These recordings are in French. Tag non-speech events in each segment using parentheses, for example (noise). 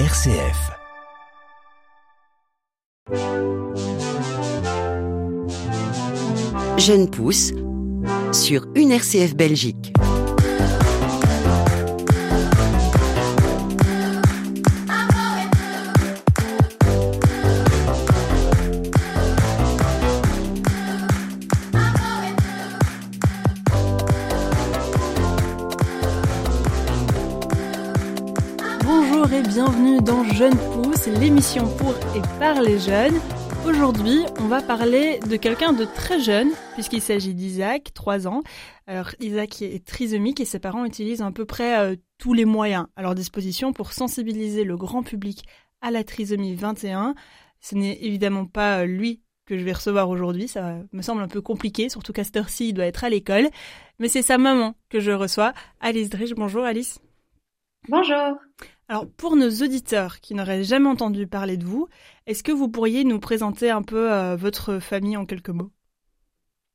RCF. Jeune pousse sur une RCF Belgique. Jeune Pousse, l'émission pour et par les jeunes. Aujourd'hui, on va parler de quelqu'un de très jeune, puisqu'il s'agit d'Isaac, 3 ans. Alors, Isaac est trisomique et ses parents utilisent à peu près euh, tous les moyens à leur disposition pour sensibiliser le grand public à la trisomie 21. Ce n'est évidemment pas euh, lui que je vais recevoir aujourd'hui, ça me semble un peu compliqué, surtout qu'à cette heure-ci, il doit être à l'école. Mais c'est sa maman que je reçois, Alice Drich. Bonjour Alice. Bonjour. Alors, pour nos auditeurs qui n'auraient jamais entendu parler de vous, est-ce que vous pourriez nous présenter un peu euh, votre famille en quelques mots?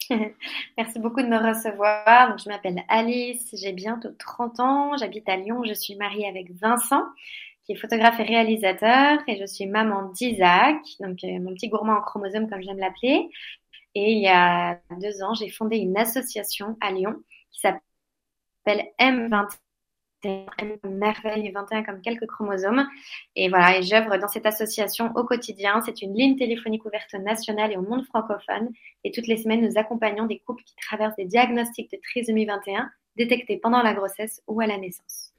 (laughs) Merci beaucoup de me recevoir. Donc, je m'appelle Alice, j'ai bientôt 30 ans, j'habite à Lyon, je suis mariée avec Vincent, qui est photographe et réalisateur, et je suis maman d'Isaac, donc euh, mon petit gourmand en chromosome comme j'aime l'appeler. Et il y a deux ans, j'ai fondé une association à Lyon qui s'appelle M21 merveille 21 comme quelques chromosomes. Et voilà, et j'œuvre dans cette association au quotidien. C'est une ligne téléphonique ouverte nationale et au monde francophone. Et toutes les semaines, nous accompagnons des couples qui traversent des diagnostics de trisomie 21 détectés pendant la grossesse ou à la naissance.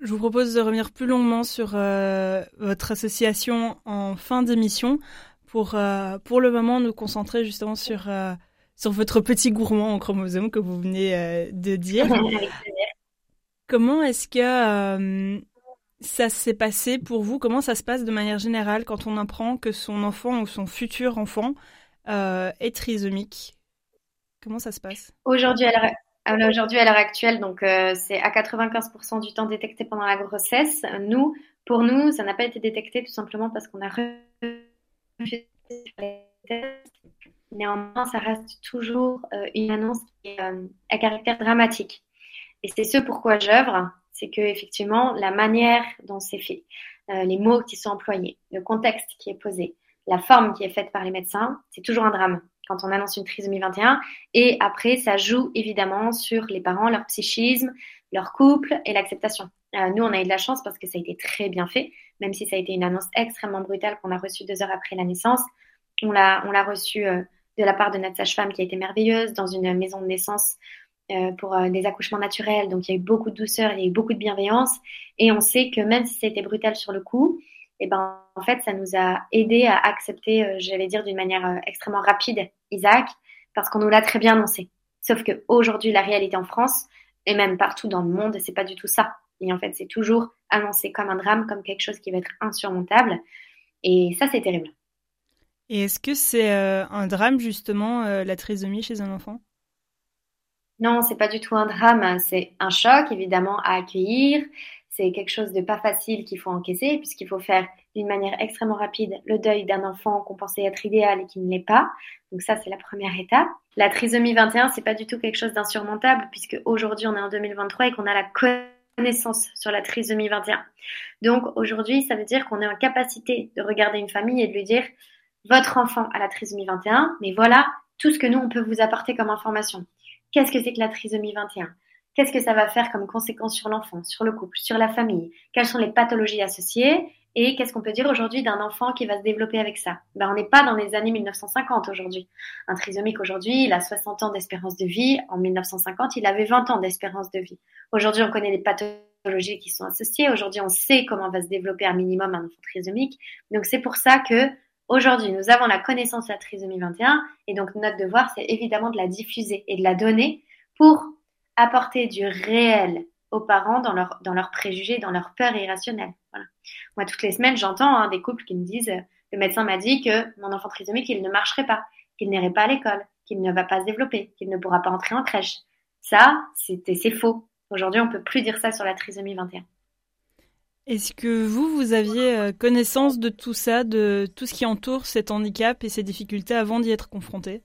Je vous propose de revenir plus longuement sur euh, votre association en fin d'émission pour, euh, pour le moment, nous concentrer justement sur, euh, sur votre petit gourmand en chromosome que vous venez de dire. (laughs) Comment est-ce que euh, ça s'est passé pour vous? Comment ça se passe de manière générale quand on apprend que son enfant ou son futur enfant euh, est trisomique? Comment ça se passe? Aujourd'hui, à l'heure actuelle, donc euh, c'est à 95% du temps détecté pendant la grossesse. Nous, pour nous, ça n'a pas été détecté tout simplement parce qu'on a refusé les tests. Néanmoins, ça reste toujours une annonce qui est à caractère dramatique. Et c'est ce pourquoi j'œuvre, c'est que effectivement la manière dont c'est fait, euh, les mots qui sont employés, le contexte qui est posé, la forme qui est faite par les médecins, c'est toujours un drame quand on annonce une trisomie 21. Et après, ça joue évidemment sur les parents, leur psychisme, leur couple et l'acceptation. Euh, nous, on a eu de la chance parce que ça a été très bien fait, même si ça a été une annonce extrêmement brutale qu'on a reçue deux heures après la naissance. On l'a, on l'a reçue euh, de la part de notre sage-femme qui a été merveilleuse dans une maison de naissance pour euh, des accouchements naturels. Donc il y a eu beaucoup de douceur, il y a eu beaucoup de bienveillance. Et on sait que même si c'était brutal sur le coup, et eh ben, en fait, ça nous a aidé à accepter, euh, j'allais dire d'une manière euh, extrêmement rapide, Isaac, parce qu'on nous l'a très bien annoncé. Sauf que aujourd'hui, la réalité en France, et même partout dans le monde, c'est pas du tout ça. Et en fait, c'est toujours annoncé comme un drame, comme quelque chose qui va être insurmontable. Et ça, c'est terrible. Et est-ce que c'est euh, un drame justement euh, la trisomie chez un enfant? Non, c'est pas du tout un drame, c'est un choc évidemment à accueillir. C'est quelque chose de pas facile qu'il faut encaisser puisqu'il faut faire d'une manière extrêmement rapide le deuil d'un enfant qu'on pensait être idéal et qui ne l'est pas. Donc ça, c'est la première étape. La trisomie 21, c'est pas du tout quelque chose d'insurmontable puisque aujourd'hui on est en 2023 et qu'on a la connaissance sur la trisomie 21. Donc aujourd'hui, ça veut dire qu'on est en capacité de regarder une famille et de lui dire votre enfant a la trisomie 21, mais voilà tout ce que nous on peut vous apporter comme information. Qu'est-ce que c'est que la trisomie 21 Qu'est-ce que ça va faire comme conséquence sur l'enfant, sur le couple, sur la famille? Quelles sont les pathologies associées? Et qu'est-ce qu'on peut dire aujourd'hui d'un enfant qui va se développer avec ça? Ben, On n'est pas dans les années 1950 aujourd'hui. Un trisomique aujourd'hui, il a 60 ans d'espérance de vie. En 1950, il avait 20 ans d'espérance de vie. Aujourd'hui, on connaît les pathologies qui sont associées. Aujourd'hui, on sait comment va se développer un minimum un enfant trisomique. Donc c'est pour ça que Aujourd'hui, nous avons la connaissance de la trisomie 21 et donc notre devoir, c'est évidemment de la diffuser et de la donner pour apporter du réel aux parents dans leurs dans leur préjugés, dans leur peur irrationnelle. Voilà. Moi, toutes les semaines, j'entends hein, des couples qui me disent le médecin m'a dit que mon enfant trisomique, il ne marcherait pas, qu'il n'irait pas à l'école, qu'il ne va pas se développer, qu'il ne pourra pas entrer en crèche. Ça, c'est faux. Aujourd'hui, on peut plus dire ça sur la trisomie 21. Est-ce que vous, vous aviez euh, connaissance de tout ça, de tout ce qui entoure cet handicap et ces difficultés avant d'y être confronté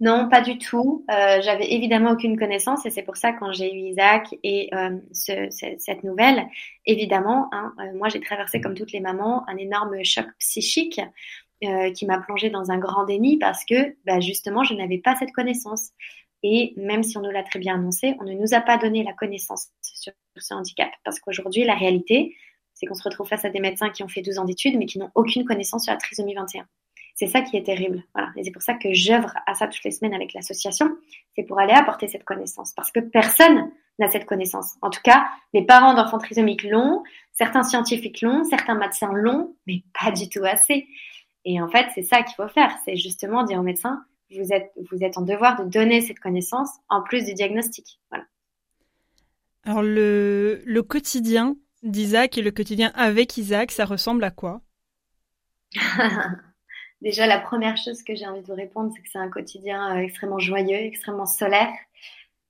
Non, pas du tout. Euh, j'avais évidemment aucune connaissance et c'est pour ça quand j'ai eu Isaac et euh, ce, cette nouvelle, évidemment, hein, moi j'ai traversé comme toutes les mamans un énorme choc psychique qui m'a plongée dans un grand déni parce que bah, justement je n'avais pas cette connaissance. Et même si on nous l'a très bien annoncé, on ne nous a pas donné la connaissance sur ce handicap. Parce qu'aujourd'hui, la réalité, c'est qu'on se retrouve face à des médecins qui ont fait 12 ans d'études mais qui n'ont aucune connaissance sur la trisomie 21. C'est ça qui est terrible. Voilà. Et c'est pour ça que j'œuvre à ça toutes les semaines avec l'association. C'est pour aller apporter cette connaissance. Parce que personne n'a cette connaissance. En tout cas, les parents d'enfants trisomiques l'ont, certains scientifiques l'ont, certains médecins l'ont, mais pas du tout assez. Et en fait, c'est ça qu'il faut faire. C'est justement dire aux médecins, vous êtes, vous êtes en devoir de donner cette connaissance en plus du diagnostic. Voilà. Alors, le, le quotidien d'Isaac et le quotidien avec Isaac, ça ressemble à quoi? (laughs) Déjà, la première chose que j'ai envie de vous répondre, c'est que c'est un quotidien euh, extrêmement joyeux, extrêmement solaire.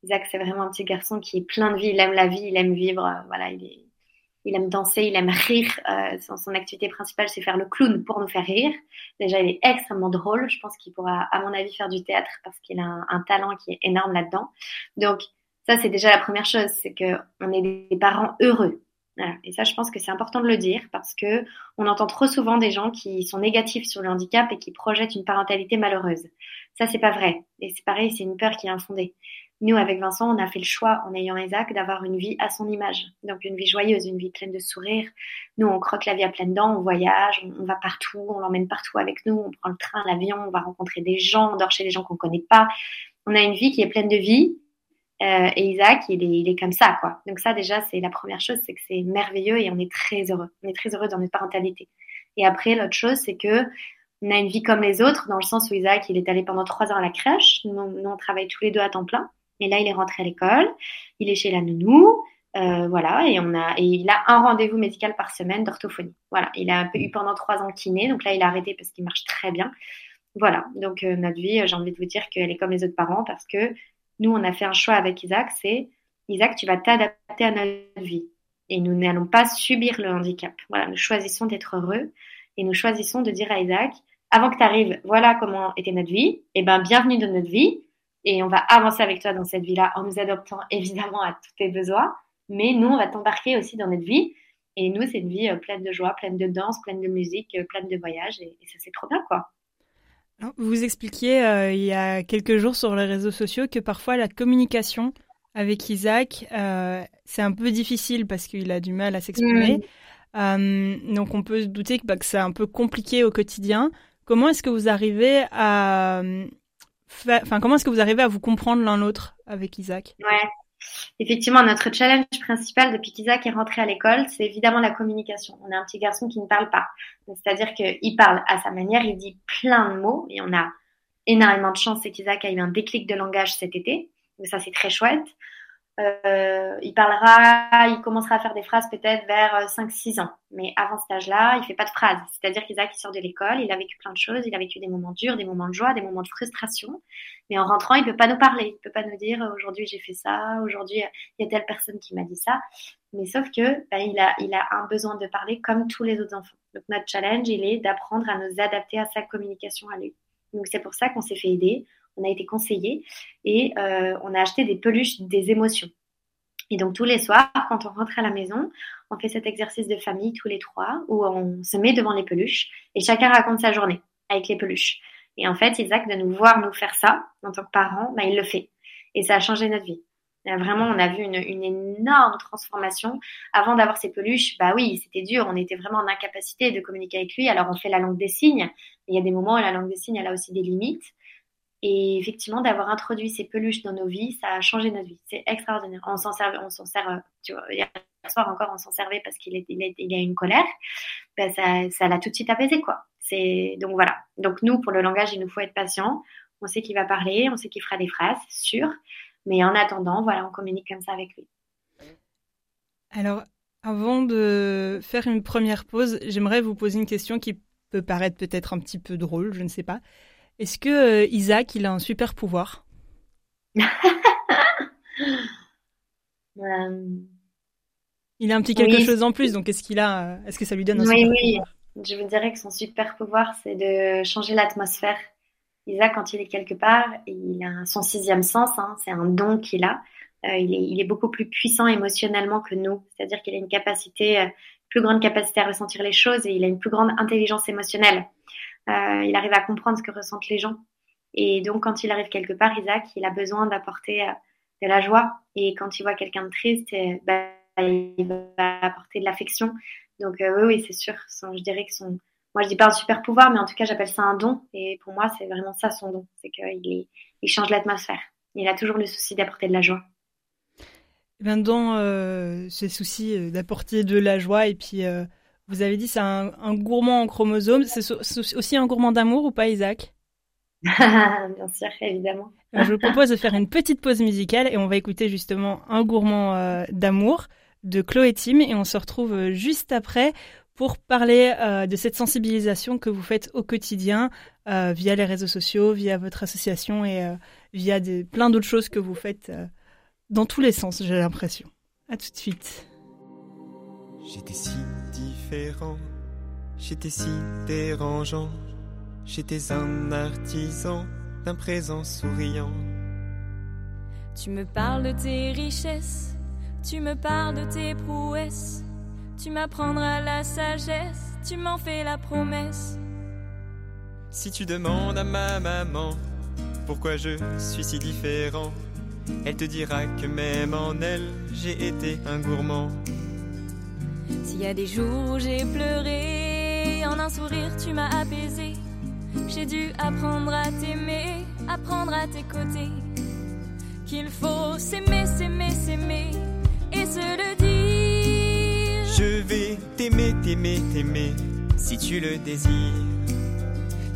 Isaac, c'est vraiment un petit garçon qui est plein de vie. Il aime la vie, il aime vivre. Euh, voilà, il, est, il aime danser, il aime rire. Euh, son, son, activité principale, c'est faire le clown pour nous faire rire. Déjà, il est extrêmement drôle. Je pense qu'il pourra, à mon avis, faire du théâtre parce qu'il a un, talent qui est énorme là-dedans. Donc, ça, c'est déjà la première chose, c'est que on est des parents heureux. Voilà. Et ça, je pense que c'est important de le dire parce que on entend trop souvent des gens qui sont négatifs sur le handicap et qui projettent une parentalité malheureuse. Ça, c'est pas vrai. Et c'est pareil, c'est une peur qui est infondée. Nous, avec Vincent, on a fait le choix, en ayant Isaac, d'avoir une vie à son image. Donc, une vie joyeuse, une vie pleine de sourires. Nous, on croque la vie à pleines dents, on voyage, on, va partout, on l'emmène partout avec nous, on prend le train, l'avion, on va rencontrer des gens, on dort chez des gens qu'on connaît pas. On a une vie qui est pleine de vie, euh, et Isaac, il est, il est comme ça, quoi. Donc ça, déjà, c'est la première chose, c'est que c'est merveilleux et on est très heureux. On est très heureux dans notre parentalité. Et après, l'autre chose, c'est que on a une vie comme les autres, dans le sens où Isaac, il est allé pendant trois ans à la crèche. Nous on travaille tous les deux à temps plein. Et là, il est rentré à l'école. Il est chez la nounou. Euh, voilà, et on a, et il a un rendez-vous médical par semaine d'orthophonie. Voilà, il a eu pendant trois ans kiné, donc là il a arrêté parce qu'il marche très bien. Voilà, donc euh, notre vie, j'ai envie de vous dire qu'elle est comme les autres parents parce que nous, on a fait un choix avec Isaac, c'est Isaac, tu vas t'adapter à notre vie. Et nous n'allons pas subir le handicap. Voilà, nous choisissons d'être heureux et nous choisissons de dire à Isaac, avant que tu arrives, voilà comment était notre vie, et eh ben bienvenue dans notre vie, et on va avancer avec toi dans cette vie-là en nous adoptant (laughs) évidemment à tous tes besoins, mais nous, on va t'embarquer aussi dans notre vie, et nous, c'est une vie euh, pleine de joie, pleine de danse, pleine de musique, euh, pleine de voyages, et, et ça c'est trop bien, quoi. Vous expliquiez euh, il y a quelques jours sur les réseaux sociaux que parfois la communication avec Isaac, euh, c'est un peu difficile parce qu'il a du mal à s'exprimer. Mmh. Euh, donc on peut se douter que, bah, que c'est un peu compliqué au quotidien. Comment est-ce que vous arrivez à, enfin comment est-ce que vous arrivez à vous comprendre l'un l'autre avec Isaac? Ouais. Effectivement, notre challenge principal depuis qu'Isaac est rentré à l'école, c'est évidemment la communication. On a un petit garçon qui ne parle pas. C'est-à-dire qu'il parle à sa manière, il dit plein de mots et on a énormément de chance, c'est qu'Isaac a eu un déclic de langage cet été. Mais ça, c'est très chouette. Euh, il parlera, il commencera à faire des phrases peut-être vers 5-6 ans. Mais avant cet âge-là, il fait pas de phrases. C'est-à-dire qu'Isaac, il sort de l'école, il a vécu plein de choses, il a vécu des moments durs, des moments de joie, des moments de frustration. Mais en rentrant, il peut pas nous parler. Il peut pas nous dire aujourd'hui j'ai fait ça, aujourd'hui il y a telle personne qui m'a dit ça. Mais sauf que bah, il a, il a un besoin de parler comme tous les autres enfants. Donc notre challenge, il est d'apprendre à nous adapter à sa communication à lui. Donc c'est pour ça qu'on s'est fait aider on a été conseillé et euh, on a acheté des peluches des émotions. Et donc tous les soirs, quand on rentre à la maison, on fait cet exercice de famille tous les trois où on se met devant les peluches et chacun raconte sa journée avec les peluches. Et en fait, Isaac, de nous voir nous faire ça en tant que parents, bah, il le fait. Et ça a changé notre vie. Vraiment, on a vu une, une énorme transformation. Avant d'avoir ces peluches, bah oui, c'était dur. On était vraiment en incapacité de communiquer avec lui. Alors, on fait la langue des signes. Il y a des moments où la langue des signes, elle a aussi des limites. Et effectivement, d'avoir introduit ces peluches dans nos vies, ça a changé notre vie. C'est extraordinaire. On s'en sert, sert, tu vois, hier soir encore, on s'en servait parce qu'il est, il, a une colère. Ben, ça, ça l'a tout de suite apaisé, quoi. Donc voilà. Donc nous, pour le langage, il nous faut être patient. On sait qu'il va parler, on sait qu'il fera des phrases, sûr. Mais en attendant, voilà, on communique comme ça avec lui. Alors, avant de faire une première pause, j'aimerais vous poser une question qui peut paraître peut-être un petit peu drôle, je ne sais pas. Est-ce que euh, Isaac, il a un super pouvoir? (laughs) Euh... Il a un petit quelque oui. chose en plus, donc est-ce qu'il a, est-ce que ça lui donne un oui, super oui. pouvoir? Je vous dirais que son super pouvoir, c'est de changer l'atmosphère Isaac, quand il est quelque part, il a son sixième sens, hein, c'est un don qu'il a. Euh, il, est, il, est, beaucoup plus puissant émotionnellement que nous, c'est-à-dire qu'il a une capacité, euh, plus grande capacité à ressentir les choses et il a une plus grande intelligence émotionnelle. Euh, il arrive à comprendre ce que ressentent les gens. Et donc, quand il arrive quelque part, Isaac, il a besoin d'apporter euh, de la joie. Et quand il voit quelqu'un de triste, bah, il va apporter de l'affection. Donc, oui, c'est sûr. je dirais que son, moi je dis pas un super pouvoir, mais en tout cas j'appelle ça un don. Et pour moi c'est vraiment ça son don, c'est qu'il il change l'atmosphère. Il a toujours le souci d'apporter de la joie. Eh bien, dans euh, ce souci euh, d'apporter de la joie, et puis euh, vous avez dit c'est un, gourmand en chromosomes, c'est aussi un gourmand d'amour ou pas Isaac? (laughs) Bien sûr, évidemment. Je vous (laughs) propose de faire une petite pause musicale et on va écouter justement un gourmand d'amour de Chloé Tim et on se retrouve juste après pour parler euh, de cette sensibilisation que vous faites au quotidien euh, via les réseaux sociaux, via votre association et euh, via des, plein d'autres choses que vous faites dans tous les sens, j'ai l'impression. À tout de suite. J'étais si différent, j'étais si dérangeant, j'étais un artisan d'un présent souriant. Tu me parles de tes richesses, tu me parles de tes prouesses tu m'apprendras la sagesse, tu m'en fais la promesse. Si tu demandes à ma maman pourquoi je suis si différent, elle te dira que même en elle, j'ai été un gourmand. S'il y a des jours où j'ai pleuré, en un sourire tu m'as apaisé. J'ai dû apprendre à t'aimer, apprendre à tes côtés. Qu'il faut s'aimer, s'aimer, s'aimer et se le dire. Je vais t'aimer, t'aimer, t'aimer, si tu le désires.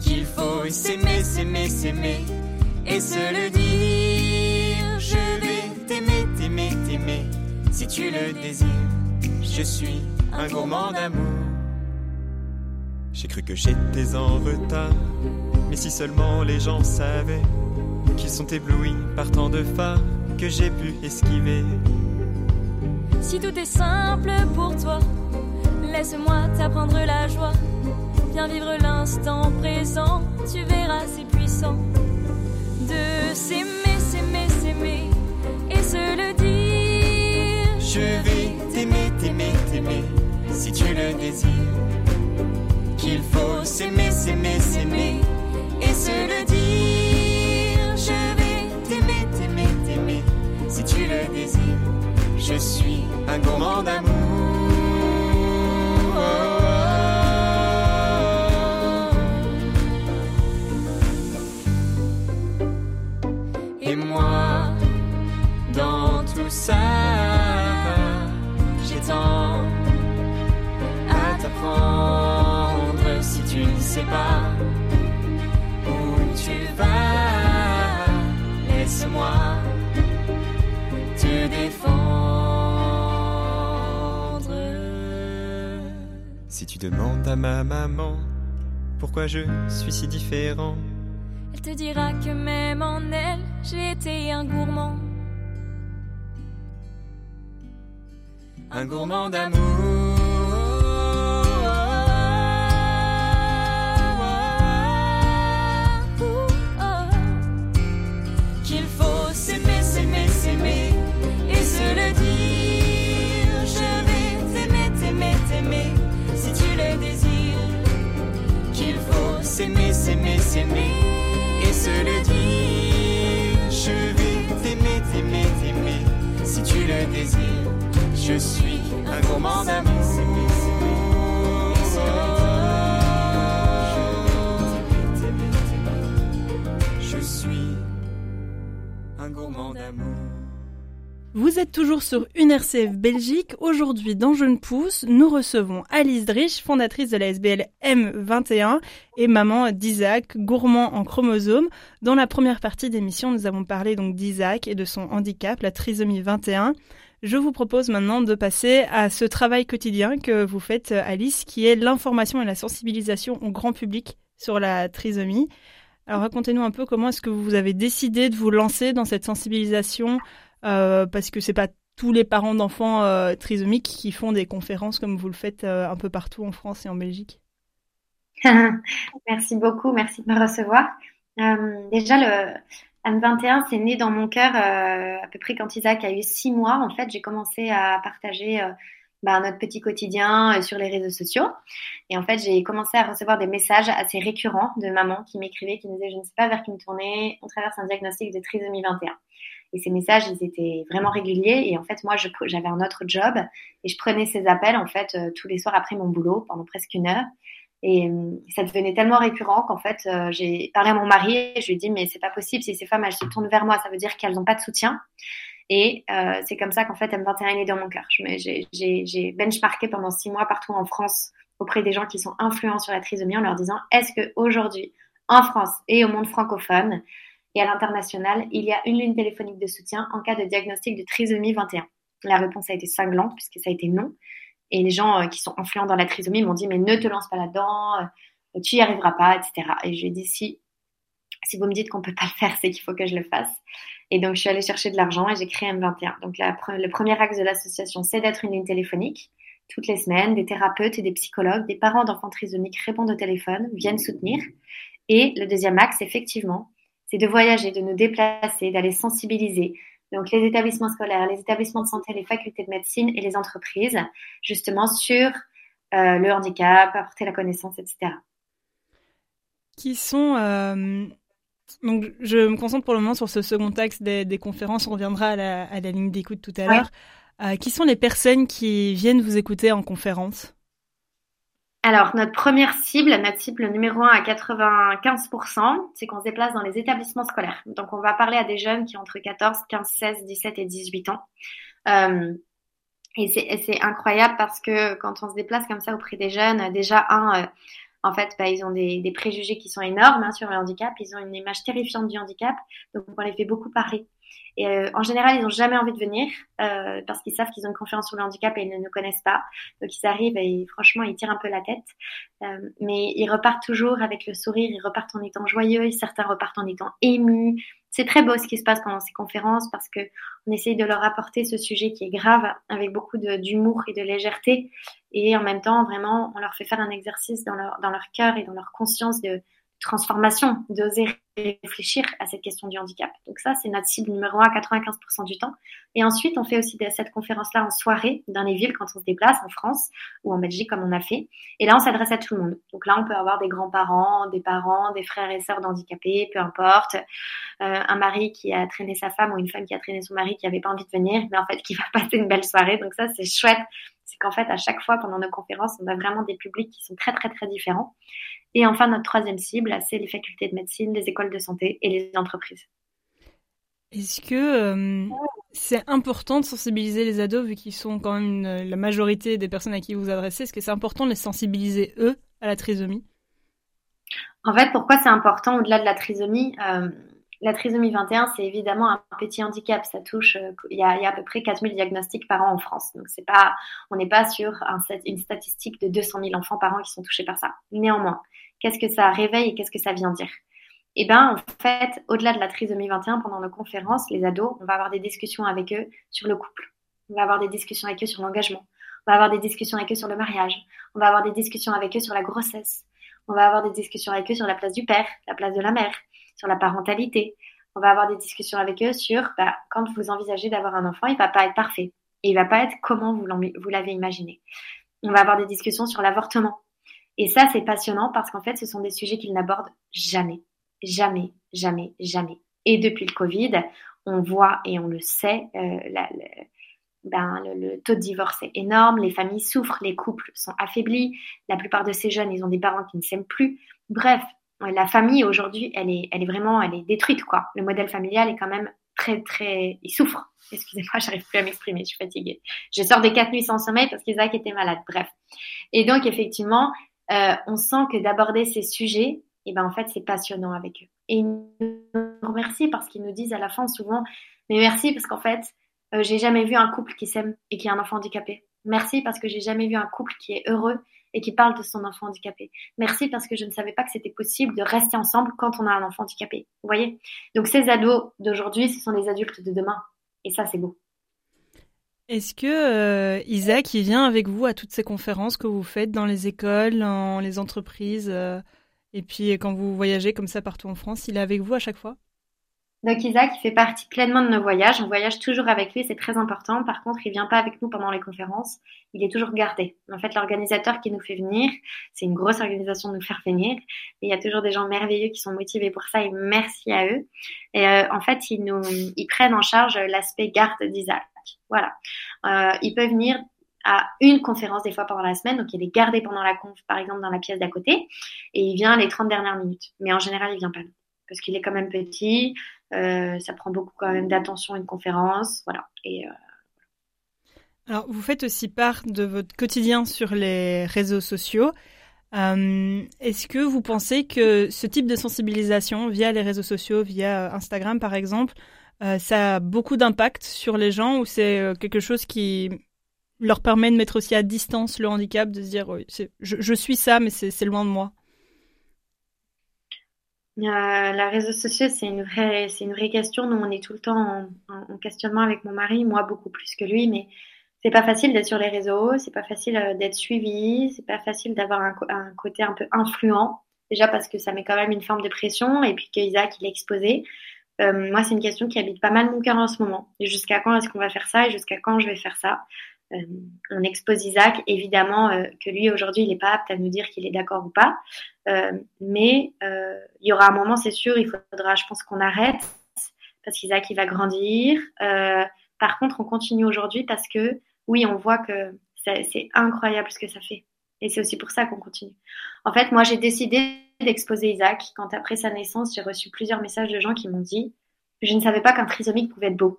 Qu'il faut s'aimer, s'aimer, s'aimer, et se le dire. Je vais t'aimer, t'aimer, t'aimer, si tu le désires. Je suis un gourmand d'amour. J'ai cru que j'étais en retard, mais si seulement les gens savaient qu'ils sont éblouis par tant de phares que j'ai pu esquiver. Si tout est simple pour toi, laisse-moi t'apprendre la joie. Viens vivre l'instant présent, tu verras c'est puissant. De s'aimer, s'aimer, s'aimer et se le dire. Je vais t'aimer, t'aimer, t'aimer si tu le désires. Qu'il faut s'aimer, s'aimer, s'aimer et se le dire. Je vais t'aimer, t'aimer, t'aimer si tu le désires. Je suis un gourmand d'amour. Pas où tu vas. Laisse-moi te défendre. Si tu demandes à ma maman pourquoi je suis si différent, elle te dira que même en elle, j'ai été un gourmand. Un gourmand d'amour. S'aimer, s'aimer, s'aimer et se le dire. Je vais t'aimer, t'aimer, t'aimer si tu le désires. Je suis un gourmand d'amour. Je suis un gourmand d'amour. Vous êtes toujours sur une RCF Belgique. Aujourd'hui, dans Jeune Pousse, nous recevons Alice Drich, fondatrice de la SBL M21 et maman d'Isaac, gourmand en chromosomes. Dans la première partie d'émission, nous avons parlé donc d'Isaac et de son handicap, la trisomie 21. Je vous propose maintenant de passer à ce travail quotidien que vous faites, Alice, qui est l'information et la sensibilisation au grand public sur la trisomie. Alors racontez-nous un peu comment est-ce que vous avez décidé de vous lancer dans cette sensibilisation euh, parce que c'est pas tous les parents d'enfants euh, trisomiques qui font des conférences comme vous le faites euh, un peu partout en France et en Belgique. (laughs) merci beaucoup, merci de me recevoir. Déjà, le M21, c'est né dans mon cœur à peu près quand Isaac a eu six mois. En fait, j'ai commencé à partager bah, notre petit quotidien sur les réseaux sociaux. Et en fait, j'ai commencé à recevoir des messages assez récurrents de mamans qui m'écrivaient, qui me disaient, je ne sais pas vers qui me tourner, on traverse un diagnostic de trisomie 21. Et ces messages, ils étaient vraiment réguliers. Et en fait, moi, j'avais un autre job et je prenais ces appels, en fait, euh, tous les soirs après mon boulot, pendant presque une heure. Et euh, ça devenait tellement récurrent qu'en fait, euh, j'ai parlé à mon mari et je lui ai dit, mais c'est pas possible, si ces femmes, elles se tournent vers moi, ça veut dire qu'elles n'ont pas de soutien. Et c'est comme ça qu'en fait, M21 est dans mon cœur. J'ai benchmarké pendant six mois partout en France auprès des gens qui sont influents sur la trisomie en leur disant, est-ce que aujourd'hui, en France et au monde francophone, et à l'international, il y a une ligne téléphonique de soutien en cas de diagnostic de trisomie 21 La réponse a été cinglante puisque ça a été non. Et les gens euh, qui sont influents dans la trisomie m'ont dit mais ne te lance pas là-dedans, euh, tu y arriveras pas, etc. Et je lui ai dit si, vous me dites qu'on peut pas le faire, c'est qu'il faut que je le fasse. Et donc je suis allée chercher de l'argent et j'ai créé M21. Donc le premier axe de l'association, c'est d'être une ligne téléphonique. Toutes les semaines, des thérapeutes et des psychologues, des parents d'enfants trisomiques répondent au téléphone, viennent soutenir. Et le deuxième axe, effectivement, c'est de voyager, de nous déplacer, d'aller sensibiliser. Donc les établissements scolaires, les établissements de santé, les facultés de médecine et les entreprises, justement sur euh, le handicap, apporter la connaissance, etc. Qui sont euh, donc je me concentre pour le moment sur ce second axe des, conférences. On reviendra à la, ligne d'écoute tout à l'heure. Euh, qui sont les personnes qui viennent vous écouter en conférence? Alors, notre première cible, notre cible numéro un à 95%, c'est qu'on se déplace dans les établissements scolaires. Donc, on va parler à des jeunes qui ont entre 14, 15, 16, 17 et 18 ans. Euh, et c'est incroyable parce que quand on se déplace comme ça auprès des jeunes, déjà, un, euh, en fait, bah, ils ont des, des, préjugés qui sont énormes hein, sur le handicap. Ils ont une image terrifiante du handicap. Donc, on les fait beaucoup parler. Et euh, en général, ils n'ont jamais envie de venir euh, parce qu'ils savent qu'ils ont une conférence sur le handicap et ils ne nous connaissent pas. Donc ils arrivent et franchement, ils tirent un peu la tête. Euh, mais ils repartent toujours avec le sourire, ils repartent en étant joyeux, certains repartent en étant émus. C'est très beau ce qui se passe pendant ces conférences parce que on essaye de leur apporter ce sujet qui est grave avec beaucoup d'humour et de légèreté. Et en même temps, vraiment, on leur fait faire un exercice dans leur, dans leur cœur et dans leur conscience de transformation, d'oser réfléchir à cette question du handicap. Donc ça, c'est notre cible numéro un à 95% du temps. Et ensuite, on fait aussi cette conférence-là en soirée dans les villes quand on se déplace en France ou en Belgique comme on a fait. Et là, on s'adresse à tout le monde. Donc là, on peut avoir des grands-parents, des parents, des frères et sœurs d'handicapés, peu importe. Euh, un mari qui a traîné sa femme ou une femme qui a traîné son mari qui avait pas envie de venir, mais en fait qui va (laughs) passer une belle soirée. Donc ça, c'est chouette. C'est qu'en fait, à chaque fois pendant nos conférences, on a vraiment des publics qui sont très, très, très différents. Et enfin, notre troisième cible, c'est les facultés de médecine, les écoles de santé et les entreprises. Est-ce que euh, c'est important de sensibiliser les ados, vu qu'ils sont quand même la majorité des personnes à qui vous vous adressez Est-ce que c'est important de les sensibiliser, eux, à la trisomie? En fait, pourquoi c'est important au-delà de la trisomie? Euh, La trisomie 21, c'est évidemment un petit handicap. Ça touche, euh, il y, a, à peu près 4000 diagnostics par an en France. Donc, c'est pas, on n'est pas sur une statistique de 200 000 enfants par an qui sont touchés par ça. Néanmoins, qu'est-ce que ça réveille et qu'est-ce que ça vient dire? Eh bien, en fait, au-delà de la trisomie 21, pendant nos conférences, les ados, on va avoir des discussions avec eux sur le couple. On va avoir des discussions avec eux sur l'engagement. On va avoir des discussions avec eux sur le mariage. On va avoir des discussions avec eux sur la grossesse. On va avoir des discussions avec eux sur la place du père, la place de la mère, sur la parentalité. On va avoir des discussions avec eux sur bah, quand vous envisagez d'avoir un enfant, il va pas être parfait. Il va pas être comment vous l'avez imaginé. On va avoir des discussions sur l'avortement. Et ça, c'est passionnant parce qu'en fait, ce sont des sujets qu'ils n'abordent jamais, jamais, jamais, jamais. Et depuis le Covid, on voit et on le sait, euh, ben, le, taux de divorce est énorme, les familles souffrent, les couples sont affaiblis, la plupart de ces jeunes, ils ont des parents qui ne s'aiment plus. Bref, la famille aujourd'hui, elle est, elle est vraiment, elle est détruite quoi. Le modèle familial est quand même très très, il souffre. Excusez-moi, (laughs) j'arrive plus à m'exprimer, je suis fatiguée. Je sors des quatre nuits sans sommeil parce qu'Isaac était malade. Bref. Et donc effectivement, euh, on sent que d'aborder ces sujets, et eh ben en fait c'est passionnant avec eux. Et ils nous remercient parce qu'ils nous disent à la fin souvent, mais merci parce qu'en fait euh, j'ai jamais vu un couple qui s'aime et qui a un enfant handicapé. Merci parce que j'ai jamais vu un couple qui est heureux et qui parle de son enfant handicapé. Merci parce que je ne savais pas que c'était possible de rester ensemble quand on a un enfant handicapé. Vous voyez? Donc ces ados d'aujourd'hui, ce sont les adultes de demain. Et ça, c'est beau. Est-ce que euh, Isaac, il vient avec vous à toutes ces conférences que vous faites dans les écoles, dans les entreprises euh, Et puis quand vous voyagez comme ça partout en France, il est avec vous à chaque fois? Donc Isaac, il fait partie pleinement de nos voyages. On voyage toujours avec lui, c'est très important. Par contre, il vient pas avec nous pendant les conférences. Il est toujours gardé. En fait, l'organisateur qui nous fait venir, c'est une grosse organisation de nous faire venir. Et il y a toujours des gens merveilleux qui sont motivés pour ça et merci à eux. Et euh, en fait, ils nous, ils prennent en charge l'aspect garde d'Isaac. Voilà. Euh, il peut venir à une conférence des fois pendant la semaine, donc il est gardé pendant la conf, par exemple dans la pièce d'à côté, et il vient les 30 dernières minutes. Mais en général, il vient pas parce qu'il est quand même petit. Euh, ça prend beaucoup quand même d'attention une conférence, voilà. Euh, alors, vous faites aussi part de votre quotidien sur les réseaux sociaux. Euh, Est-ce que vous pensez que ce type de sensibilisation via les réseaux sociaux, via Instagram par exemple, ça a beaucoup d'impact sur les gens ou c'est quelque chose qui leur permet de mettre aussi à distance le handicap, de se dire je suis ça mais c'est loin de moi? Euh, la réseau social, c'est une vraie, c'est une vraie question. Nous, on est tout le temps en, en, questionnement avec mon mari, moi beaucoup plus que lui, mais c'est pas facile d'être sur les réseaux, c'est pas facile euh, d'être suivi, c'est pas facile d'avoir un, côté un peu influent. Déjà parce que ça met quand même une forme de pression, et puis qu'Isaac il est exposé. Euh, moi, c'est une question qui habite pas mal mon cœur en ce moment. Jusqu'à quand est-ce qu'on va faire ça et jusqu'à quand je vais faire ça? On expose Isaac, évidemment euh, que lui aujourd'hui il n'est pas apte à nous dire qu'il est d'accord ou pas, euh, mais il y aura un moment, c'est sûr, il faudra, je pense qu'on arrête parce qu'Isaac il va grandir. par contre, on continue aujourd'hui parce que oui, on voit que c'est incroyable ce que ça fait. Et c'est aussi pour ça qu'on continue. En fait, moi, j'ai décidé d'exposer Isaac quand après sa naissance, j'ai reçu plusieurs messages de gens qui m'ont dit je ne savais pas qu'un trisomique pouvait être beau.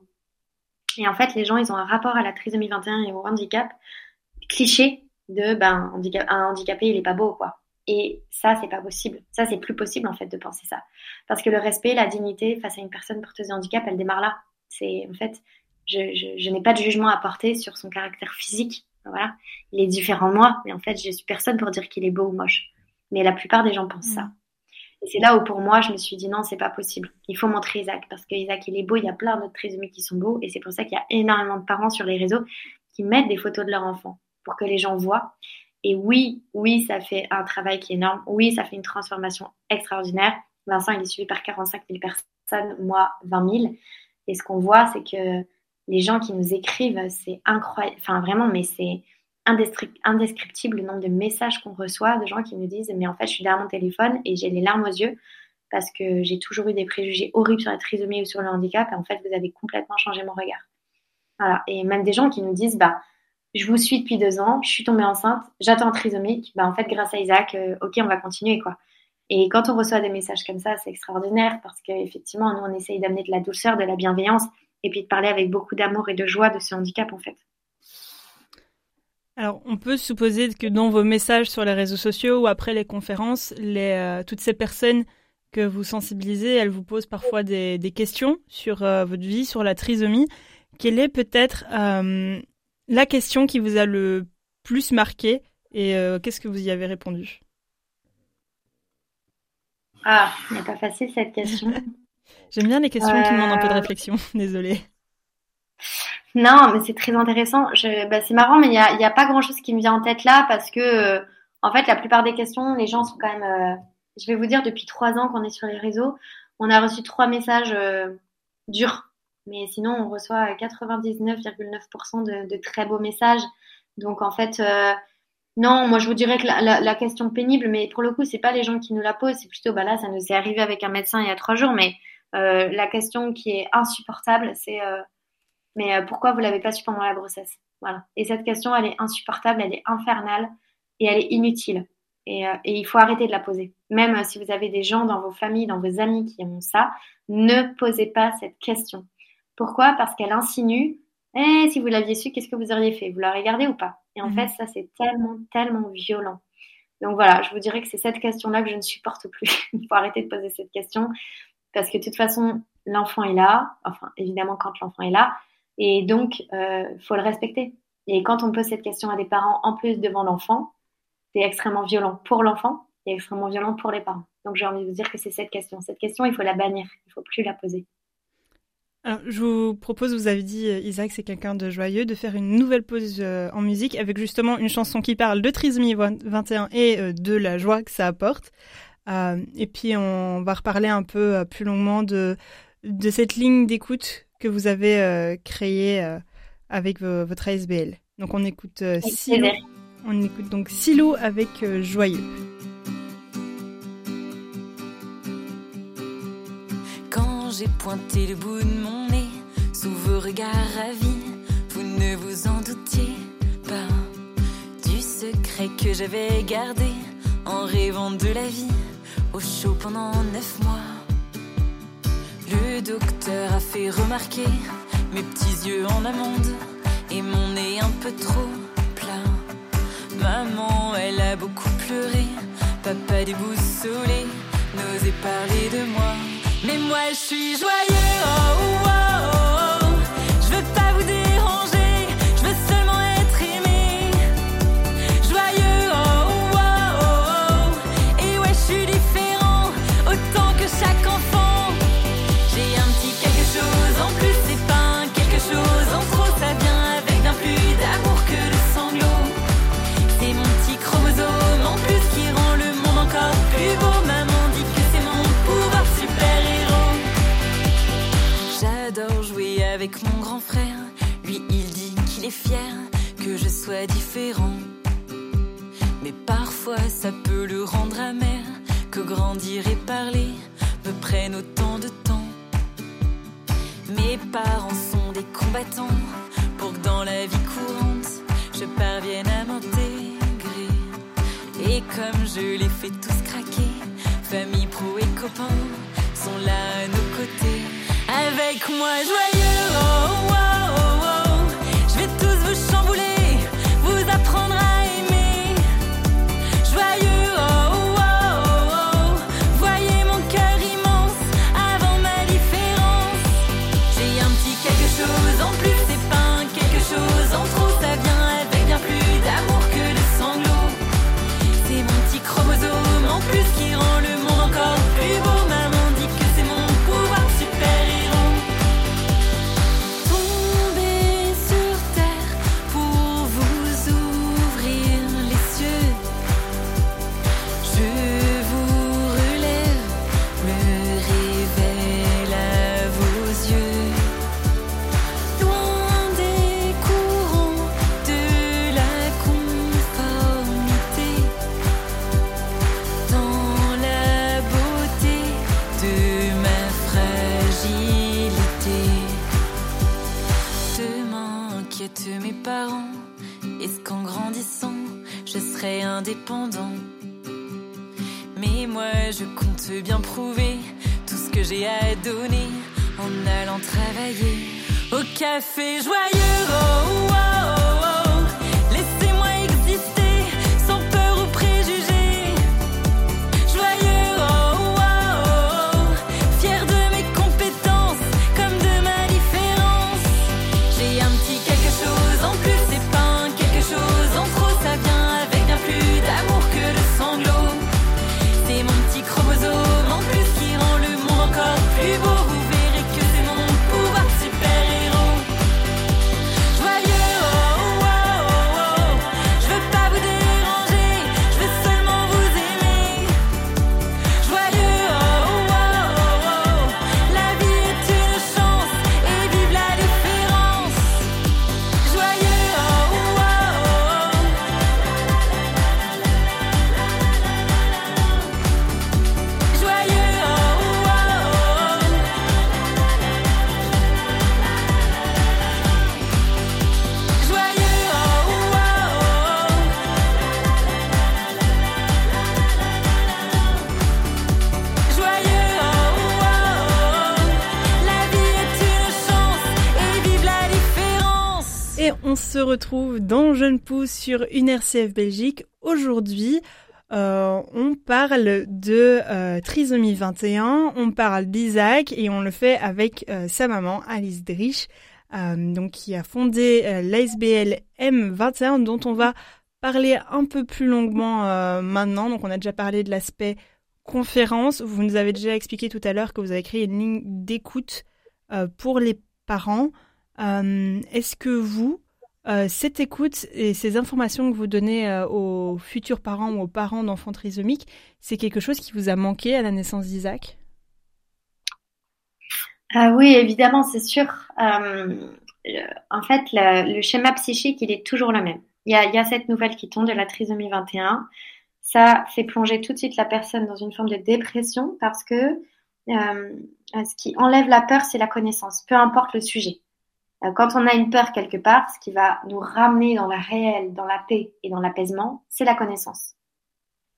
Et en fait, les gens, ils ont un rapport à la trisomie 21 et au handicap cliché de ben un handicapé, il est pas beau quoi. Et ça, c'est pas possible. Ça, c'est plus possible en fait de penser ça, parce que le respect, la dignité face à une personne porteuse de handicap, elle démarre là. C'est en fait, je, je, je n'ai pas de jugement à porter sur son caractère physique. Voilà, il est différent de moi, mais en fait, je suis personne pour dire qu'il est beau ou moche. Mais la plupart des gens pensent ça. Et c'est là où pour moi, je me suis dit non, c'est pas possible. Il faut montrer Isaac parce que Isaac, il est beau. Il y a plein d'autres trisomies qui sont beaux. Et c'est pour ça qu'il y a énormément de parents sur les réseaux qui mettent des photos de leur enfant pour que les gens voient. Et oui, oui, ça fait un travail qui est énorme. Oui, ça fait une transformation extraordinaire. Vincent, il est suivi par 45 000 personnes, moi 20 000. Et ce qu'on voit, c'est que les gens qui nous écrivent, c'est incroyable. Enfin, vraiment, mais c'est indescriptible le nombre de messages qu'on reçoit de gens qui nous disent mais en fait je suis derrière mon téléphone et j'ai les larmes aux yeux parce que j'ai toujours eu des préjugés horribles sur la trisomie ou sur le handicap et en fait vous avez complètement changé mon regard. Voilà. Et même des gens qui nous disent bah je vous suis depuis deux ans, je suis tombée enceinte, j'attends trisomique, bah en fait grâce à Isaac, euh, ok on va continuer quoi. Et quand on reçoit des messages comme ça, c'est extraordinaire parce qu'effectivement nous on essaye d'amener de la douceur, de la bienveillance et puis de parler avec beaucoup d'amour et de joie de ce handicap en fait. Alors, on peut supposer que dans vos messages sur les réseaux sociaux ou après les conférences, les, euh, toutes ces personnes que vous sensibilisez, elles vous posent parfois des, questions sur euh, votre vie, sur la trisomie. Quelle est peut-être euh, la question qui vous a le plus marqué et qu'est-ce que vous y avez répondu? Ah, n'est pas facile cette question. (laughs) J'aime bien les questions qui demandent un peu de réflexion, (laughs) désolée. Non, mais c'est très intéressant. bah, c'est marrant, mais il n'y a, y a pas grand-chose qui me vient en tête là parce que, euh, en fait, la plupart des questions, les gens sont quand même. Euh, je vais vous dire, depuis trois ans qu'on est sur les réseaux, on a reçu trois messages euh, durs. Mais sinon, on reçoit 99,9% de, très beaux messages. Donc, en fait, non, moi, je vous dirais que la, la, question pénible, mais pour le coup, c'est pas les gens qui nous la posent, c'est plutôt, bah là, ça nous est arrivé avec un médecin il y a trois jours, mais la question qui est insupportable, c'est mais euh, pourquoi vous l'avez pas su pendant la grossesse? Voilà. Et cette question, elle est insupportable, elle est infernale et elle est inutile. Et, euh, il faut arrêter de la poser. Même euh, si vous avez des gens dans vos familles, dans vos amis qui ont ça, ne posez pas cette question. Pourquoi? Parce qu'elle insinue eh, si vous l'aviez su, qu'est-ce que vous auriez fait? Vous l'auriez gardé ou pas? Et en mhm. fait, ça, c'est tellement, tellement violent. Donc voilà, je vous dirais que c'est cette question-là que je ne supporte plus. (laughs) Il faut arrêter de poser cette question parce que de toute façon, l'enfant est là. Enfin, évidemment, quand l'enfant est là, et donc, euh, faut le respecter. Et quand on pose cette question à des parents, en plus devant l'enfant, c'est extrêmement violent pour l'enfant et extrêmement violent pour les parents. Donc j'ai envie de vous dire que c'est cette question. Cette question, il faut la bannir. Il faut plus la poser. Alors, je vous propose, vous avez dit, euh, Isaac, c'est quelqu'un de joyeux, de faire une nouvelle pause euh, en musique avec justement une chanson qui parle de trisomie 21 et de la joie que ça apporte. et puis on va reparler un peu plus longuement de, de cette ligne d'écoute que vous avez créée avec votre ASBL. Donc on écoute Silo. On écoute donc Silo avec Joyeux. Quand j'ai pointé le bout de mon nez sous vos regards ravis, vous ne vous en doutiez pas du secret que j'avais gardé en rêvant de la vie au chaud pendant neuf mois. Le docteur a fait remarquer mes petits yeux en amande et mon nez un peu trop plat. Maman, elle a beaucoup pleuré, papa déboussolé, n'osait parler de moi. Mais moi je suis joyeux, oh, oh. Différent. Mais parfois, ça peut le rendre amer que grandir et parler me prennent autant de temps. Mes parents sont des combattants pour que dans la vie courante, je parvienne à m'intégrer. Et comme je les fais tous craquer, famille, pro et copains sont là à nos côtés. Avec moi joyeux, Mais moi je compte bien prouver tout ce que j'ai à donner en allant travailler au café joyeux. Oh, on se retrouve dans Jeune Pousse sur une RCF Belgique. Aujourd'hui, euh, on parle de euh, trisomie 21, on parle d'Isaac et on le fait avec euh, sa maman Alice Drich, euh, qui a fondé l'ASBL M21 dont on va parler un peu plus longuement maintenant. Donc on a déjà parlé de l'aspect conférence. Vous nous avez déjà expliqué tout à l'heure que vous avez créé une ligne d'écoute pour les parents. Euh, Est-ce que vous, Euh, cette écoute et ces informations que vous donnez euh, aux futurs parents ou aux parents d'enfants trisomiques, c'est quelque chose qui vous a manqué à la naissance d'Isaac? Ah Oui, évidemment, c'est sûr. Euh, en fait, le, schéma psychique, il est toujours le même. Il y a cette nouvelle qui tombe de la trisomie 21. Ça fait plonger tout de suite la personne dans une forme de dépression parce que ce qui enlève la peur, c'est la connaissance, peu importe le sujet. Euh, quand on a une peur quelque part, ce qui va nous ramener dans la réelle, dans la paix et dans l'apaisement, c'est la connaissance.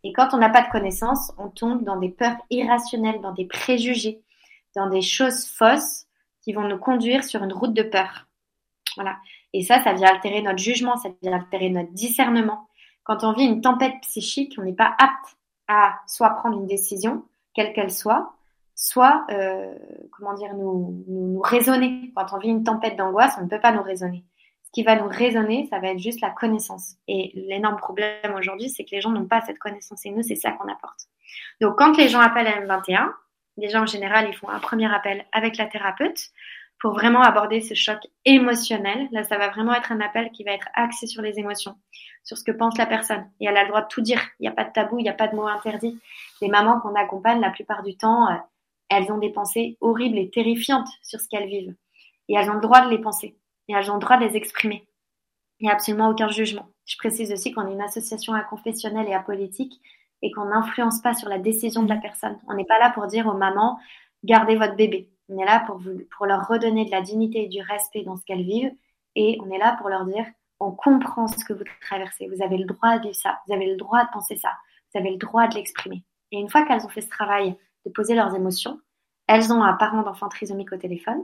Et quand on n'a pas de connaissance, on tombe dans des peurs irrationnelles, dans des préjugés, dans des choses fausses qui vont nous conduire sur une route de peur. Voilà. Et ça, ça vient altérer notre jugement, ça vient altérer notre discernement. Quand on vit une tempête psychique, on n'est pas apte à soit prendre une décision, quelle qu'elle soit, soit, euh, comment dire, nous, nous, raisonner. Quand on vit une tempête d'angoisse, on ne peut pas nous raisonner. Ce qui va nous raisonner, ça va être juste la connaissance. Et l'énorme problème aujourd'hui, c'est que les gens n'ont pas cette connaissance. Et nous, c'est ça qu'on apporte. Donc, quand les gens appellent à M21, les gens en général, ils font un premier appel avec la thérapeute pour vraiment aborder ce choc émotionnel. Là, ça va vraiment être un appel qui va être axé sur les émotions, sur ce que pense la personne. Et elle a le droit de tout dire. Il n'y a pas de tabou, il n'y a pas de mots interdits. Les mamans qu'on accompagne, la plupart du temps, euh, elles ont des pensées horribles et terrifiantes sur ce qu'elles vivent. Et elles ont le droit de les penser. Et elles ont le droit de les exprimer. Il n'y a absolument aucun jugement. Je précise aussi qu'on est une association à confessionnelle et apolitique et qu'on n'influence pas sur la décision de la personne. On n'est pas là pour dire aux mamans, gardez votre bébé. On est là pour, vous, pour leur redonner de la dignité et du respect dans ce qu'elles vivent. Et on est là pour leur dire, on comprend ce que vous traversez. Vous avez le droit de vivre ça. Vous avez le droit de penser ça. Vous avez le droit de l'exprimer. Et une fois qu'elles ont fait ce travail de poser leurs émotions. Elles ont un parent d'enfant trisomique au téléphone.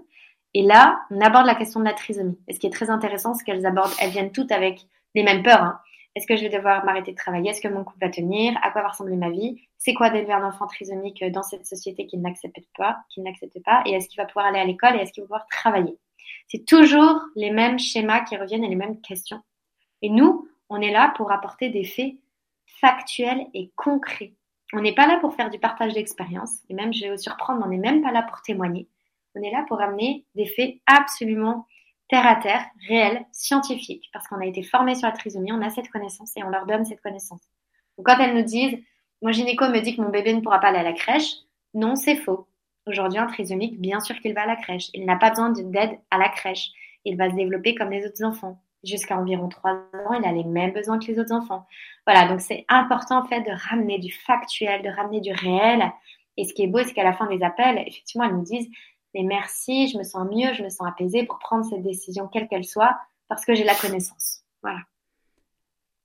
Et là, on aborde la question de la trisomie. Et ce qui est très intéressant, c'est qu'elles abordent, elles viennent toutes avec les mêmes peurs. Hein. Est-ce que je vais devoir m'arrêter de travailler? Est-ce que mon couple va tenir? À quoi va ressembler ma vie? C'est quoi d'élever un enfant trisomique dans cette société qui n'accepte pas, qui n'accepte pas? Et est-ce qu'il va pouvoir aller à l'école et est-ce qu'il va pouvoir travailler? C'est toujours les mêmes schémas qui reviennent et les mêmes questions. Et nous, on est là pour apporter des faits factuels et concrets on n'est pas là pour faire du partage d'expérience, et même, je vais vous surprendre, on n'est même pas là pour témoigner. On est là pour amener des faits absolument terre à terre, réels, scientifiques, parce qu'on a été formé sur la trisomie, on a cette connaissance et on leur donne cette connaissance. Quand elles nous disent, mon gynéco me dit que mon bébé ne pourra pas aller à la crèche, non, c'est faux. Aujourd'hui, un trisomique, bien sûr qu'il va à la crèche. Il n'a pas besoin d'aide à la crèche. Il va se développer comme les autres enfants jusqu'à environ 3 ans, il a les mêmes besoins que les autres enfants. Voilà, donc c'est important en fait de ramener du factuel, de ramener du réel. Et ce qui est beau, c'est qu'à la fin des appels, effectivement, elles nous disent mais merci, je me sens mieux, je me sens apaisée pour prendre cette décision quelle qu'elle soit parce que j'ai la connaissance. Voilà.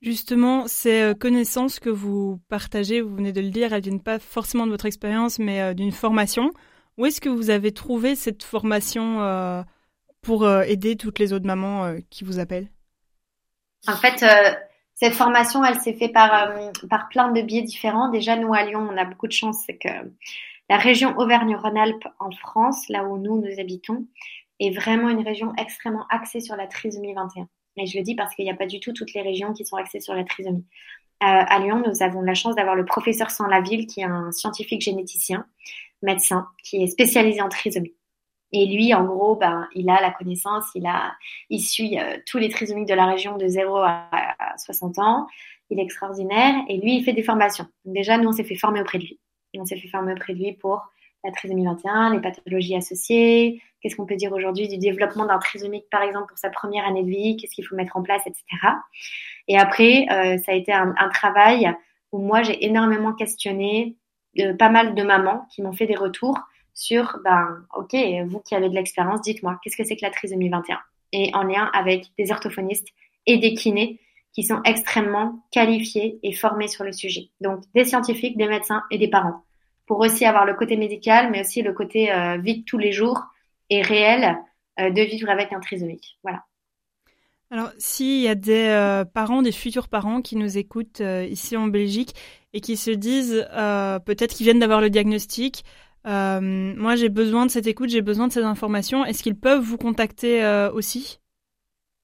Justement, ces euh, connaissances que vous partagez, vous venez de le dire, elles viennent pas forcément de votre expérience, mais euh, d'une formation. Où est-ce que vous avez trouvé cette formation euh, pour euh, aider toutes les autres mamans euh, qui vous appellent? En fait, euh, cette formation, elle s'est faite par, par plein de biais différents. Déjà, nous, à Lyon, on a beaucoup de chance, c'est que la région Auvergne-Rhône-Alpes en France, là où nous, nous habitons, est vraiment une région extrêmement axée sur la trisomie 21. Et je le dis parce qu'il n'y a pas du tout toutes les régions qui sont axées sur la trisomie. à Lyon, nous avons la chance d'avoir le professeur Sans-Laville, qui est un scientifique généticien, médecin, qui est spécialisé en trisomie. Et lui, en gros, ben, il a la connaissance, il, a, il suit euh, tous les trisomiques de la région de 0 à, 60 ans. Il est extraordinaire. Et lui, il fait des formations. déjà, nous, on s'est fait former auprès de lui. On s'est fait former auprès de lui pour la trisomie 21, les pathologies associées, qu'est-ce qu'on peut dire aujourd'hui du développement d'un trisomique, par exemple, pour sa première année de vie, qu'est-ce qu'il faut mettre en place, etc. Et après, euh, ça a été un, travail où moi, j'ai énormément questionné de, pas mal de mamans qui m'ont fait des retours sur, ben, ok, vous qui avez de l'expérience, dites-moi, qu'est-ce que c'est que la trisomie 21 Et en lien avec des orthophonistes et des kinés qui sont extrêmement qualifiés et formés sur le sujet. Donc, des scientifiques, des médecins et des parents. Pour aussi avoir le côté médical, mais aussi le côté euh, vie tous les jours et réel euh, de vivre avec un trisomique. Voilà. Alors, s'il y a des euh, parents, des futurs parents qui nous écoutent ici en Belgique et qui se disent peut-être qu'ils viennent d'avoir le diagnostic, euh, moi, j'ai besoin de cette écoute, j'ai besoin de ces informations. Est-ce qu'ils peuvent vous contacter euh, aussi?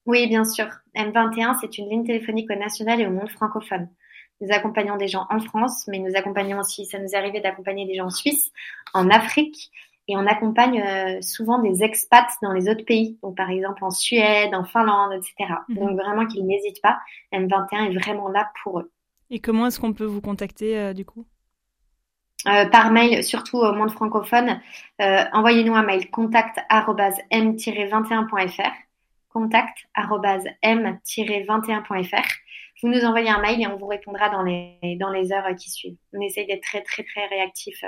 Oui, bien sûr. M21, c'est une ligne téléphonique au national et au monde francophone. Nous accompagnons des gens en France, mais nous accompagnons aussi, ça nous est arrivé d'accompagner des gens en Suisse, en Afrique et on accompagne euh, souvent des expats dans les autres pays, donc par exemple en Suède, en Finlande, etc. Mhm. Donc vraiment qu'ils n'hésitent pas, M21 est vraiment là pour eux. Et comment est-ce qu'on peut vous contacter du coup? Euh, par mail, surtout au monde francophone, envoyez-nous un mail contact@m-21.fr contact@m-21.fr. Vous nous envoyez un mail et on vous répondra dans les dans les heures qui suivent. On essaye d'être très très très réactif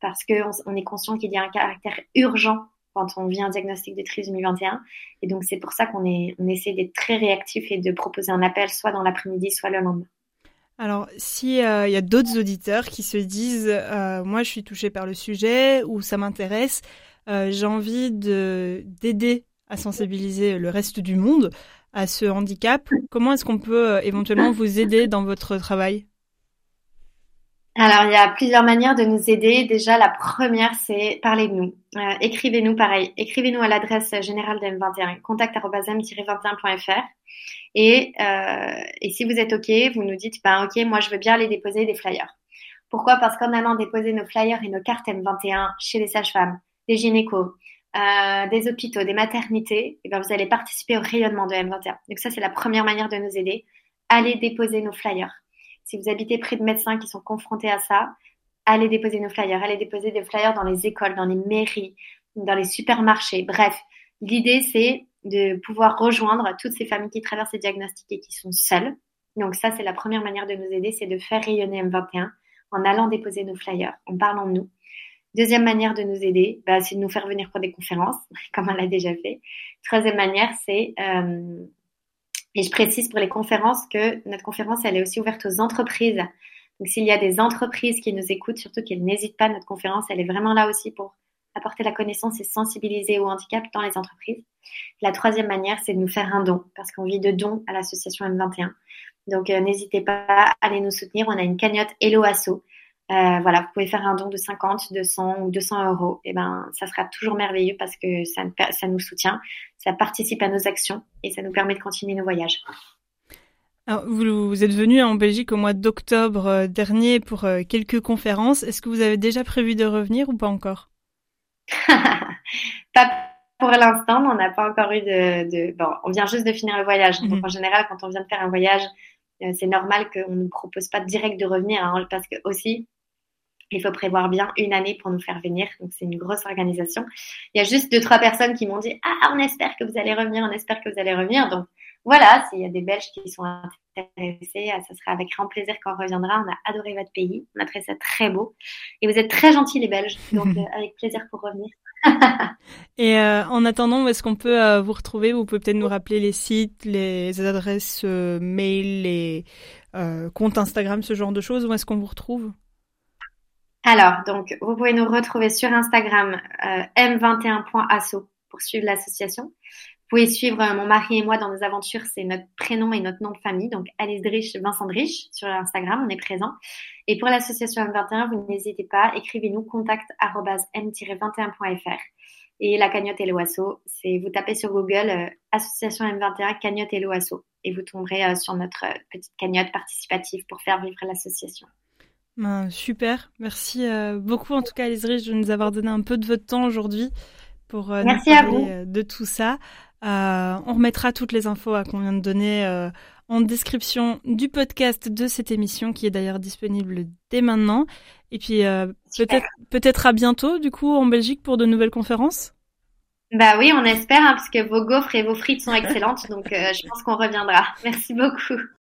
parce qu'on on est conscient qu'il y a un caractère urgent quand on vient un diagnostic de trisomie 21. Et donc, c'est pour ça qu'on on essaie d'être très réactif et de proposer un appel soit dans l'après-midi, soit le lendemain. Alors, s'il euh, y a d'autres auditeurs qui se disent euh, Moi, je suis touché par le sujet ou ça m'intéresse, euh, j'ai envie d'aider à sensibiliser le reste du monde à ce handicap, comment est-ce qu'on peut éventuellement vous aider dans votre travail? Alors, il y a plusieurs manières de nous aider. Déjà, la première, c'est parler de nous. Écrivez-nous pareil. Écrivez-nous à l'adresse générale de M21, contact.m-21.fr. Et, euh, et si vous êtes OK, vous nous dites, ben OK, moi, je veux bien aller déposer des flyers. Pourquoi? Parce qu'en allant déposer nos flyers et nos cartes M21 chez les sages-femmes, des gynécos, euh, des hôpitaux, des maternités, et eh ben, vous allez participer au rayonnement de M21. Donc ça, c'est la première manière de nous aider. Allez déposer nos flyers. Si vous habitez près de médecins qui sont confrontés à ça, allez déposer nos flyers, allez déposer des flyers dans les écoles, dans les mairies, dans les supermarchés. Bref, l'idée c'est de pouvoir rejoindre toutes ces familles qui traversent ces diagnostics et qui sont seules. Donc ça, c'est la première manière de nous aider, c'est de faire rayonner M21 en allant déposer nos flyers, en parlant de nous. Deuxième manière de nous aider, bah, c'est de nous faire venir pour des conférences, (laughs) comme on l'a déjà fait. Troisième manière, c'est euh, et je précise pour les conférences que notre conférence, elle est aussi ouverte aux entreprises. Donc, s'il y a des entreprises qui nous écoutent, surtout qu'elles n'hésitent pas, notre conférence, elle est vraiment là aussi pour apporter la connaissance et sensibiliser au handicap dans les entreprises. La troisième manière, c'est de nous faire un don, parce qu'on vit de dons à l'association M21. Donc, euh, n'hésitez pas à aller nous soutenir. On a une cagnotte Hello Asso euh, voilà, vous pouvez faire un don de 50, 200 ou 200 euros. Et eh ben, ça sera toujours merveilleux parce que ça, nous soutient, ça participe à nos actions et ça nous permet de continuer nos voyages. Alors, vous, êtes venu en Belgique au mois d'octobre euh, dernier pour quelques conférences. Est-ce que vous avez déjà prévu de revenir ou pas encore? (laughs) Pas pour l'instant, on n'a pas encore eu de, Bon, on vient juste de finir le voyage. Donc, mhm. en général, quand on vient de faire un voyage, c'est normal qu'on ne nous propose pas direct de revenir hein, parce que aussi, il faut prévoir bien une année pour nous faire venir. Donc, c'est une grosse organisation. Il y a juste deux, trois personnes qui m'ont dit Ah, on espère que vous allez revenir, on espère que vous allez revenir. Donc, voilà, s'il y a des Belges qui sont intéressés, ah, ça sera avec grand plaisir qu'on reviendra. On a adoré votre pays. On a trouvé ça très beau. Et vous êtes très gentils, les Belges. Donc, (laughs) euh, avec plaisir pour revenir. (laughs) Et euh, en attendant, où est-ce qu'on peut euh, vous retrouver? Vous pouvez peut-être nous rappeler les sites, les adresses mail, les comptes Instagram, ce genre de choses. Où est-ce qu'on vous retrouve? Alors, donc, vous pouvez nous retrouver sur Instagram euh, m21.asso pour suivre l'association. Vous pouvez suivre euh, mon mari et moi dans nos aventures, c'est notre prénom et notre nom de famille, donc Alice Drich, Vincent Drich sur Instagram, on est présent. Et pour l'association M21, vous n'hésitez pas, écrivez-nous contact m21.fr. Et la cagnotte et l'OASO, c'est vous tapez sur Google euh, Association M21 cagnotte et l'OASO et vous tomberez sur notre petite cagnotte participative pour faire vivre l'association. Ben, super, merci euh, beaucoup en tout cas Alice de nous avoir donné un peu de votre temps aujourd'hui pour euh, nous parler euh, de tout ça. On remettra toutes les infos qu'on vient de donner en description du podcast de cette émission qui est d'ailleurs disponible dès maintenant. Et puis peut-être peut-être à bientôt du coup en Belgique pour de nouvelles conférences? Bah oui, on espère, hein, parce que vos gaufres et vos frites sont excellentes, donc je pense qu'on reviendra. Merci beaucoup.